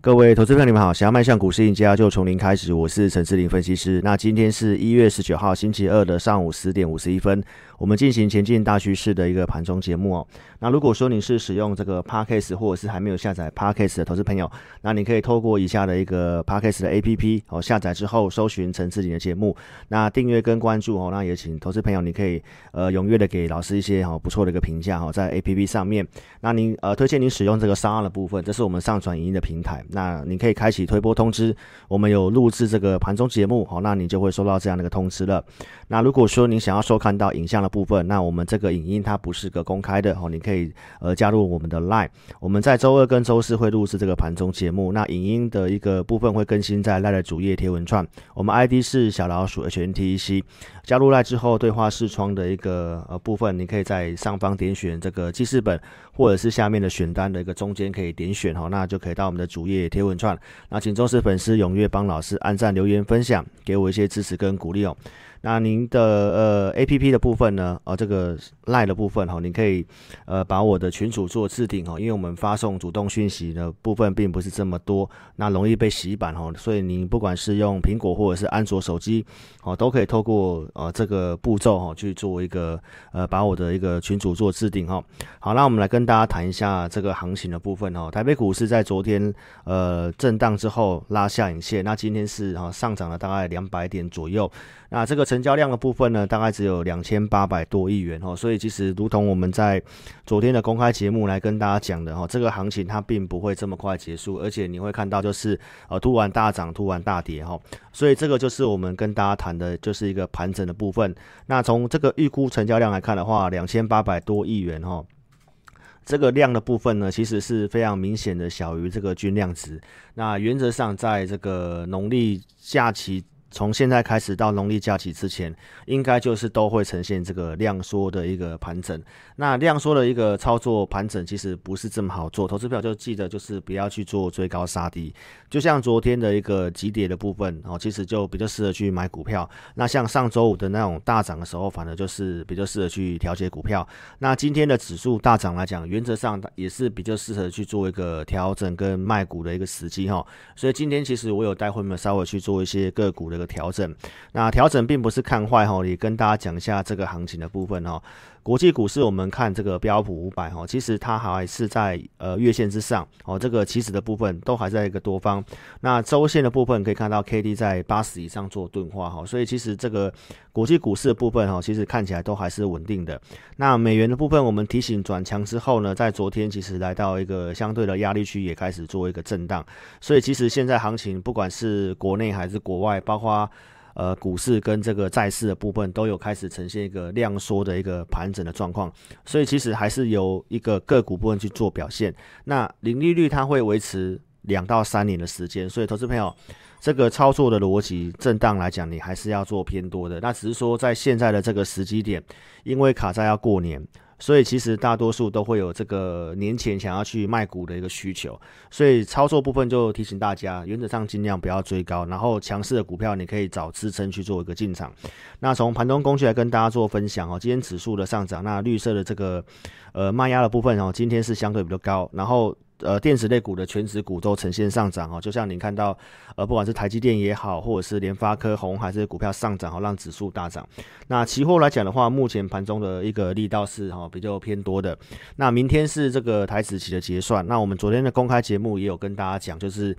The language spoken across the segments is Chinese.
各位投资朋友，你们好！想要迈向股市赢家，就从零开始。我是陈志林分析师。那今天是一月十九号星期二的上午十点五十一分，我们进行前进大趋势的一个盘中节目哦。那如果说你是使用这个 Parkes 或者是还没有下载 Parkes 的投资朋友，那你可以透过以下的一个 Parkes 的 APP 哦，下载之后搜寻陈志林的节目，那订阅跟关注哦。那也请投资朋友你可以呃踊跃的给老师一些哈不错的一个评价哈，在 APP 上面。那您呃推荐您使用这个商二的部分，这是我们上传影音的平台。那你可以开启推播通知，我们有录制这个盘中节目，好，那你就会收到这样的一个通知了。那如果说你想要收看到影像的部分，那我们这个影音它不是个公开的，哦，你可以呃加入我们的 Line，我们在周二跟周四会录制这个盘中节目，那影音的一个部分会更新在 Line 的主页贴文串，我们 ID 是小老鼠 HNTEC，加入 Line 之后对话视窗的一个呃部分，你可以在上方点选这个记事本，或者是下面的选单的一个中间可以点选哈，那就可以到我们的主页。贴文串，那请忠实粉丝踊跃帮老师按赞、留言、分享，给我一些支持跟鼓励哦。那您的呃 A P P 的部分呢？呃，这个赖的部分哈，你可以呃把我的群主做置顶哈，因为我们发送主动讯息的部分并不是这么多，那容易被洗版哈，所以您不管是用苹果或者是安卓手机，哦，都可以透过呃这个步骤哈去做一个呃把我的一个群主做置顶哈。好，那我们来跟大家谈一下这个行情的部分哈。台北股市在昨天呃震荡之后拉下影线，那今天是哈上涨了大概两百点左右。那这个成交量的部分呢，大概只有两千八百多亿元哦，所以其实如同我们在昨天的公开节目来跟大家讲的哦，这个行情它并不会这么快结束，而且你会看到就是呃突然大涨，突然大跌哈，所以这个就是我们跟大家谈的就是一个盘整的部分。那从这个预估成交量来看的话，两千八百多亿元哈，这个量的部分呢，其实是非常明显的小于这个均量值。那原则上在这个农历假期。从现在开始到农历假期之前，应该就是都会呈现这个量缩的一个盘整。那量缩的一个操作盘整，其实不是这么好做。投资票就记得就是不要去做追高杀低。就像昨天的一个急跌的部分，哦，其实就比较适合去买股票。那像上周五的那种大涨的时候，反而就是比较适合去调节股票。那今天的指数大涨来讲，原则上也是比较适合去做一个调整跟卖股的一个时机哈。所以今天其实我有带会们稍微去做一些个股的。个调整，那调整并不是看坏哈，也跟大家讲一下这个行情的部分哈。国际股市我们看这个标普五百哈，其实它还是在呃月线之上哦，这个起始的部分都还在一个多方。那周线的部分可以看到 K D 在八十以上做钝化哈，所以其实这个国际股市的部分哈，其实看起来都还是稳定的。那美元的部分，我们提醒转强之后呢，在昨天其实来到一个相对的压力区，也开始做一个震荡。所以其实现在行情不管是国内还是国外，包括呃，股市跟这个债市的部分都有开始呈现一个量缩的一个盘整的状况，所以其实还是由一个个股部分去做表现。那零利率它会维持两到三年的时间，所以投资朋友这个操作的逻辑震荡来讲，你还是要做偏多的。那只是说在现在的这个时机点，因为卡在要过年。所以其实大多数都会有这个年前想要去卖股的一个需求，所以操作部分就提醒大家，原则上尽量不要追高，然后强势的股票你可以找支撑去做一个进场。那从盘中工具来跟大家做分享哦，今天指数的上涨，那绿色的这个呃卖压的部分哦，今天是相对比较高，然后。呃，电子类股的全指股都呈现上涨哦，就像您看到，呃，不管是台积电也好，或者是联发科、红海这些股票上涨，哦，让指数大涨。那期货来讲的话，目前盘中的一个力道是哈比较偏多的。那明天是这个台子期的结算，那我们昨天的公开节目也有跟大家讲，就是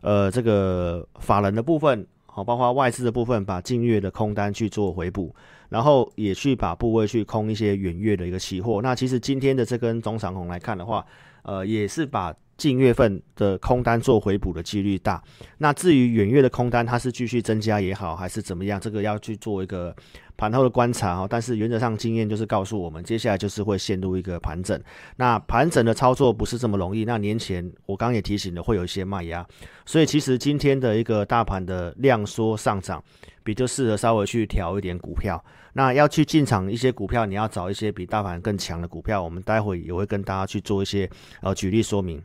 呃这个法人的部分，好，包括外资的部分，把近月的空单去做回补，然后也去把部位去空一些远月的一个期货。那其实今天的这根中长红来看的话，呃，也是把近月份的空单做回补的几率大。那至于远月的空单，它是继续增加也好，还是怎么样，这个要去做一个盘后的观察哈。但是原则上经验就是告诉我们，接下来就是会陷入一个盘整。那盘整的操作不是这么容易。那年前我刚也提醒了，会有一些卖压。所以其实今天的一个大盘的量缩上涨，比较适合稍微去调一点股票。那要去进场一些股票，你要找一些比大盘更强的股票。我们待会也会跟大家去做一些呃举例说明。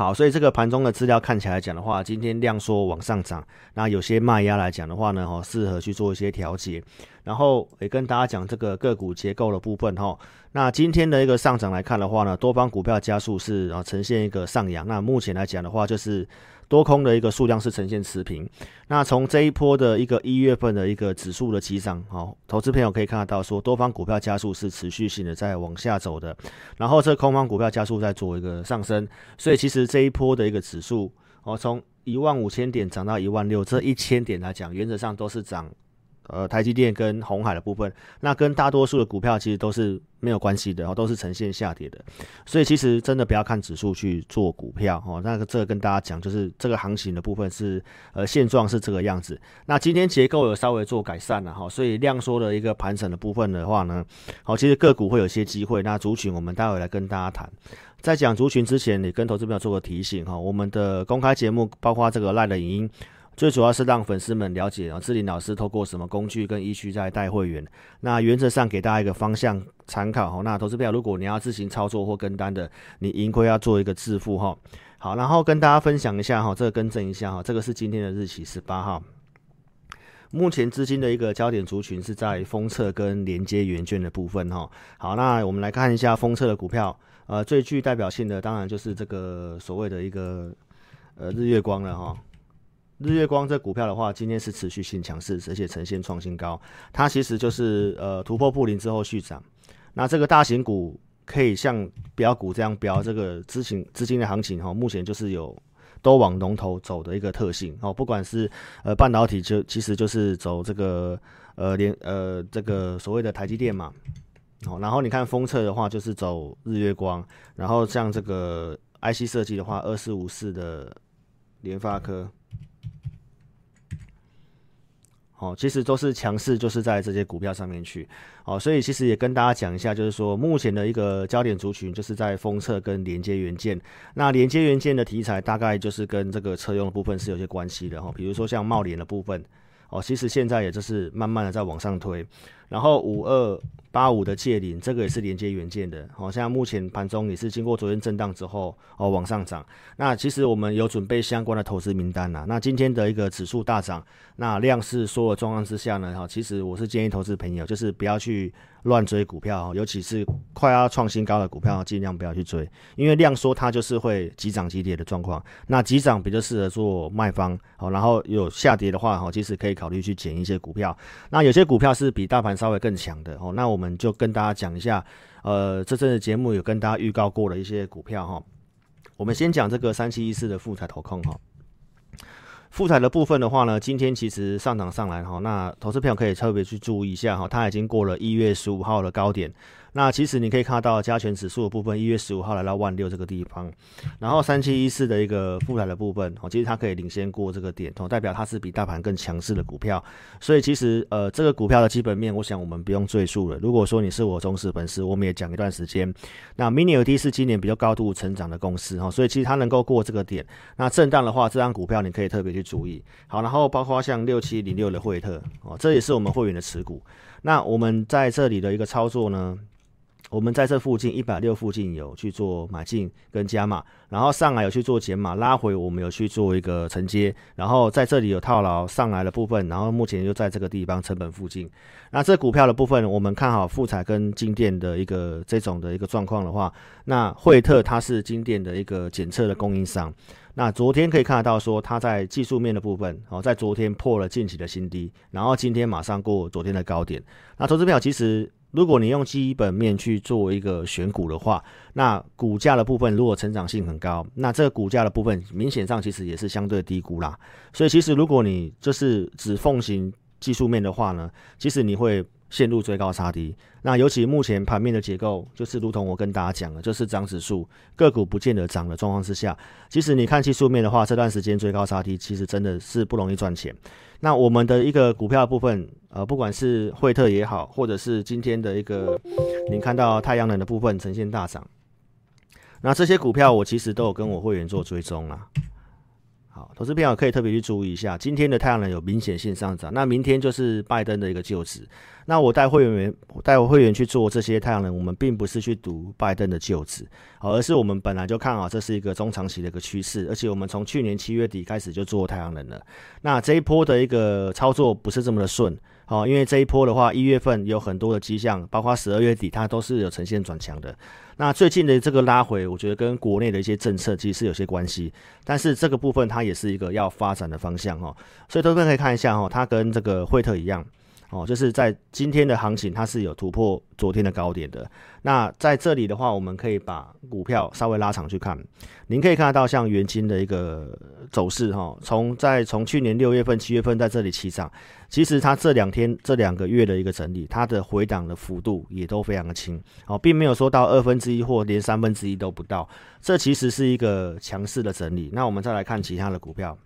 好，所以这个盘中的资料看起来讲的话，今天量缩往上涨，那有些卖压来讲的话呢，哦，适合去做一些调节。然后也跟大家讲这个个股结构的部分哈。那今天的一个上涨来看的话呢，多方股票加速是啊呈现一个上扬。那目前来讲的话，就是多空的一个数量是呈现持平。那从这一波的一个一月份的一个指数的急涨，好，投资朋友可以看得到，说多方股票加速是持续性的在往下走的，然后这空方股票加速在做一个上升。所以其实这一波的一个指数，哦，从一万五千点涨到一万六，这一千点来讲，原则上都是涨。呃，台积电跟红海的部分，那跟大多数的股票其实都是没有关系的，哦，都是呈现下跌的。所以其实真的不要看指数去做股票，哦，那个这个跟大家讲，就是这个行情的部分是呃现状是这个样子。那今天结构有稍微做改善了哈，所以量缩的一个盘整的部分的话呢，好，其实个股会有些机会。那族群我们待会来跟大家谈。在讲族群之前，你跟投资朋友做个提醒哈，我们的公开节目包括这个赖的影音。最主要是让粉丝们了解啊，志林老师透过什么工具跟依据在带会员。那原则上给大家一个方向参考哈。那投资票，如果你要自行操作或跟单的，你盈亏要做一个自负哈。好，然后跟大家分享一下哈，这个更正一下哈，这个是今天的日期十八号。目前资金的一个焦点族群是在封测跟连接元券的部分哈。好，那我们来看一下封测的股票，呃，最具代表性的当然就是这个所谓的一个呃日月光了哈。日月光这股票的话，今天是持续性强势，而且呈现创新高。它其实就是呃突破布林之后续涨。那这个大型股可以像标股这样标，这个资金资金的行情哈，目前就是有都往龙头走的一个特性哦。不管是呃半导体，就其实就是走这个呃连呃这个所谓的台积电嘛。哦，然后你看封测的话，就是走日月光。然后像这个 IC 设计的话，二四五四的联发科。哦，其实都是强势，就是在这些股票上面去。哦，所以其实也跟大家讲一下，就是说目前的一个焦点族群，就是在封测跟连接元件。那连接元件的题材，大概就是跟这个车用的部分是有些关系的哈。比如说像茂联的部分，哦，其实现在也就是慢慢的在往上推。然后五二八五的借零，这个也是连接元件的，好，像目前盘中也是经过昨天震荡之后哦往上涨。那其实我们有准备相关的投资名单呐。那今天的一个指数大涨，那量是缩的状况之下呢，哈，其实我是建议投资朋友就是不要去。乱追股票，尤其是快要创新高的股票，尽量不要去追，因为量缩它就是会急涨急跌的状况。那急涨比较适合做卖方，好，然后有下跌的话，哈，其实可以考虑去减一些股票。那有些股票是比大盘稍微更强的，哦，那我们就跟大家讲一下，呃，这阵的节目有跟大家预告过的一些股票，哈，我们先讲这个三七一四的富彩投控，哈。富彩的部分的话呢，今天其实上涨上来哈，那投资朋友可以特别去注意一下哈，它已经过了一月十五号的高点。那其实你可以看到加权指数的部分，一月十五号来到万六这个地方，然后三七一四的一个复台的部分，哦，其实它可以领先过这个点，哦，代表它是比大盘更强势的股票。所以其实呃，这个股票的基本面，我想我们不用赘述了。如果说你是我忠实粉丝，我们也讲一段时间。那 Mini LED 是今年比较高度成长的公司，哈，所以其实它能够过这个点，那震荡的话，这张股票你可以特别去注意。好，然后包括像六七零六的惠特，哦，这也是我们会员的持股。那我们在这里的一个操作呢？我们在这附近一百六附近有去做买进跟加码，然后上来有去做减码，拉回我们有去做一个承接，然后在这里有套牢上来的部分，然后目前就在这个地方成本附近。那这股票的部分，我们看好富彩跟金店的一个这种的一个状况的话，那惠特它是金店的一个检测的供应商。那昨天可以看得到说它在技术面的部分，哦，在昨天破了近期的新低，然后今天马上过昨天的高点。那投资票其实。如果你用基本面去做一个选股的话，那股价的部分如果成长性很高，那这个股价的部分明显上其实也是相对低估啦。所以其实如果你就是只奉行技术面的话呢，其实你会。陷入追高杀低，那尤其目前盘面的结构，就是如同我跟大家讲的，就是涨指数个股不见得涨的状况之下，其实你看技术面的话，这段时间追高杀低，其实真的是不容易赚钱。那我们的一个股票部分，呃，不管是惠特也好，或者是今天的一个，你看到太阳能的部分呈现大涨，那这些股票我其实都有跟我会员做追踪啊。好，投资朋友可以特别去注意一下，今天的太阳能有明显性上涨，那明天就是拜登的一个就职。那我带会员带我会员去做这些太阳能，我们并不是去赌拜登的就职，好，而是我们本来就看好这是一个中长期的一个趋势，而且我们从去年七月底开始就做太阳能了。那这一波的一个操作不是这么的顺。哦，因为这一波的话，一月份有很多的迹象，包括十二月底它都是有呈现转强的。那最近的这个拉回，我觉得跟国内的一些政策其实是有些关系，但是这个部分它也是一个要发展的方向哈。所以各位可以看一下哈，它跟这个惠特一样。哦，就是在今天的行情，它是有突破昨天的高点的。那在这里的话，我们可以把股票稍微拉长去看，您可以看得到像元金的一个走势哈，从在从去年六月份、七月份在这里起涨，其实它这两天这两个月的一个整理，它的回档的幅度也都非常的轻，哦，并没有说到二分之一或连三分之一都不到，这其实是一个强势的整理。那我们再来看其他的股票。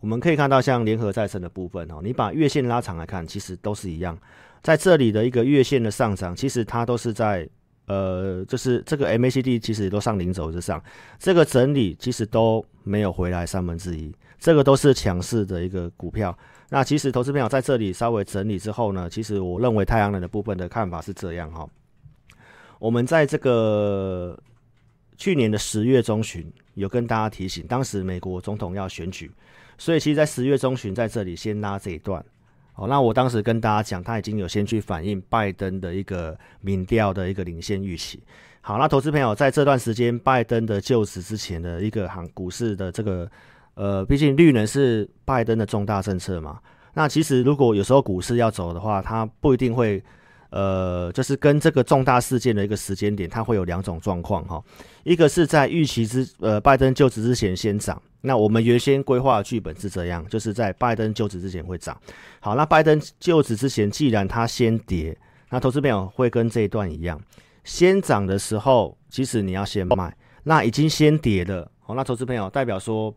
我们可以看到，像联合再生的部分哦，你把月线拉长来看，其实都是一样。在这里的一个月线的上涨，其实它都是在呃，就是这个 MACD 其实都上零轴之上，这个整理其实都没有回来三分之一，这个都是强势的一个股票。那其实投资朋友在这里稍微整理之后呢，其实我认为太阳能的部分的看法是这样哈。我们在这个去年的十月中旬有跟大家提醒，当时美国总统要选举。所以其实，在十月中旬，在这里先拉这一段，哦，那我当时跟大家讲，他已经有先去反映拜登的一个民调的一个领先预期。好，那投资朋友在这段时间，拜登的就职之前的一个行股市的这个，呃，毕竟绿能是拜登的重大政策嘛。那其实如果有时候股市要走的话，它不一定会。呃，就是跟这个重大事件的一个时间点，它会有两种状况哈。一个是在预期之呃拜登就职之前先涨，那我们原先规划的剧本是这样，就是在拜登就职之前会涨。好，那拜登就职之前，既然它先跌，那投资朋友会跟这一段一样，先涨的时候，其实你要先卖。那已经先跌了，好，那投资朋友代表说。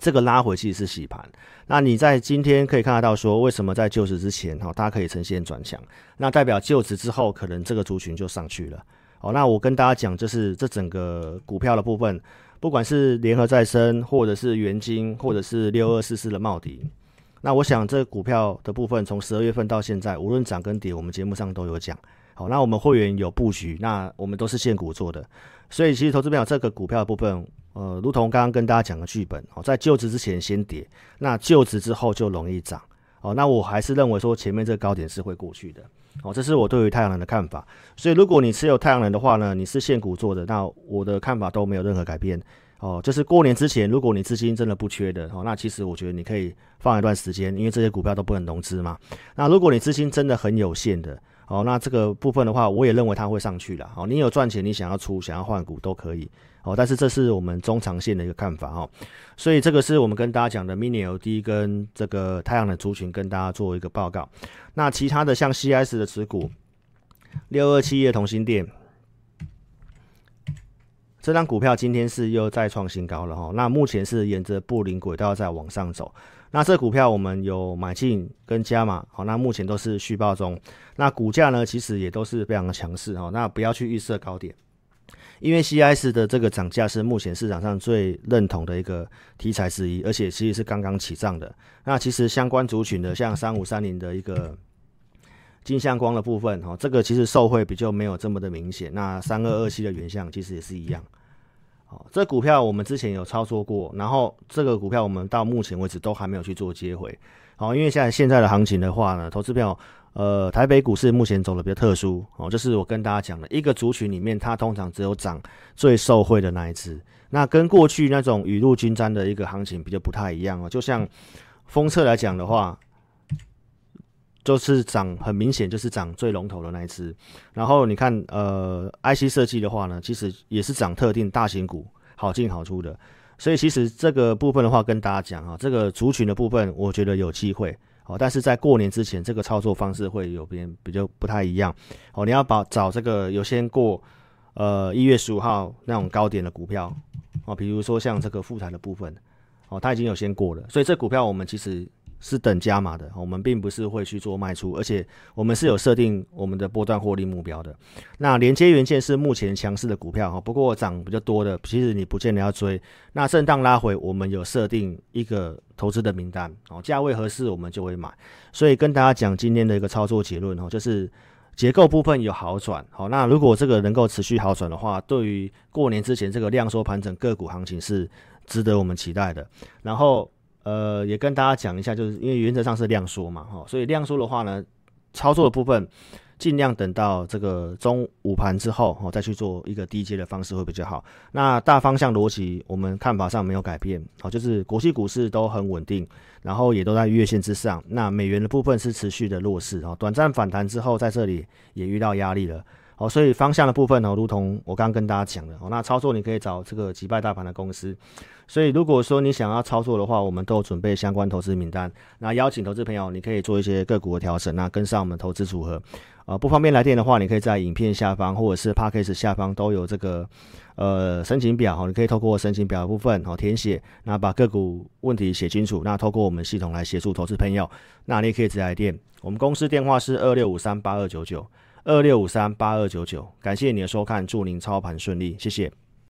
这个拉回其实是洗盘，那你在今天可以看得到说，为什么在就职之前哈，它可以呈现转强，那代表就职之后可能这个族群就上去了。哦，那我跟大家讲，就是这整个股票的部分，不管是联合再生，或者是元金，或者是六二四四的茂迪，那我想这股票的部分从十二月份到现在，无论涨跟跌，我们节目上都有讲。好，那我们会员有布局，那我们都是现股做的，所以其实投资朋友这个股票的部分。呃，如同刚刚跟大家讲的剧本哦，在就职之前先跌，那就职之后就容易涨哦。那我还是认为说前面这个高点是会过去的哦，这是我对于太阳能的看法。所以如果你持有太阳能的话呢，你是现股做的，那我的看法都没有任何改变哦。就是过年之前，如果你资金真的不缺的哦，那其实我觉得你可以放一段时间，因为这些股票都不能融资嘛。那如果你资金真的很有限的哦，那这个部分的话，我也认为它会上去了哦。你有赚钱，你想要出，想要换股都可以。哦，但是这是我们中长线的一个看法哈，所以这个是我们跟大家讲的 Mini LED 跟这个太阳能族群跟大家做一个报告。那其他的像 CS 的持股，六二七业同心店，这张股票今天是又再创新高了哈。那目前是沿着布林轨道在往上走。那这股票我们有买进跟加码，好，那目前都是续报中。那股价呢，其实也都是非常的强势哈。那不要去预设高点。因为 CIS 的这个涨价是目前市场上最认同的一个题材之一，而且其实是刚刚起涨的。那其实相关族群的，像三五三零的一个金相光的部分，哈，这个其实受惠比较没有这么的明显。那三二二七的原相其实也是一样。好，这股票我们之前有操作过，然后这个股票我们到目前为止都还没有去做接回。好，因为现在现在的行情的话呢，投资票。呃，台北股市目前走的比较特殊哦，就是我跟大家讲的一个族群里面，它通常只有涨最受惠的那一只，那跟过去那种雨露均沾的一个行情比较不太一样哦。就像封测来讲的话，就是涨很明显就是涨最龙头的那一只。然后你看呃，IC 设计的话呢，其实也是涨特定大型股好进好出的。所以其实这个部分的话，跟大家讲啊，这个族群的部分，我觉得有机会。哦，但是在过年之前，这个操作方式会有边比较不太一样。哦，你要把找这个有先过，呃，一月十五号那种高点的股票，哦，比如说像这个富台的部分，哦，它已经有先过了，所以这股票我们其实。是等加码的，我们并不是会去做卖出，而且我们是有设定我们的波段获利目标的。那连接元件是目前强势的股票哈，不过涨比较多的，其实你不见得要追。那震荡拉回，我们有设定一个投资的名单哦，价位合适我们就会买。所以跟大家讲今天的一个操作结论哦，就是结构部分有好转。好，那如果这个能够持续好转的话，对于过年之前这个量缩盘整个股行情是值得我们期待的。然后。呃，也跟大家讲一下，就是因为原则上是量缩嘛，哈，所以量缩的话呢，操作的部分。尽量等到这个中午盘之后，哦，再去做一个低阶的方式会比较好。那大方向逻辑，我们看法上没有改变，好，就是国际股市都很稳定，然后也都在月线之上。那美元的部分是持续的弱势，哦，短暂反弹之后，在这里也遇到压力了。好，所以方向的部分呢，如同我刚刚跟大家讲的，哦，那操作你可以找这个击败大盘的公司。所以如果说你想要操作的话，我们都准备相关投资名单，那邀请投资朋友，你可以做一些个股的调整，那跟上我们投资组合。呃，不方便来电的话，你可以在影片下方或者是 p a c k a g e 下方都有这个呃申请表，哈，你可以透过申请表的部分，好填写，那把个股问题写清楚，那透过我们系统来协助投资朋友，那你也可以直接来电，我们公司电话是二六五三八二九九。二六五三八二九九，感谢你的收看，祝您操盘顺利，谢谢。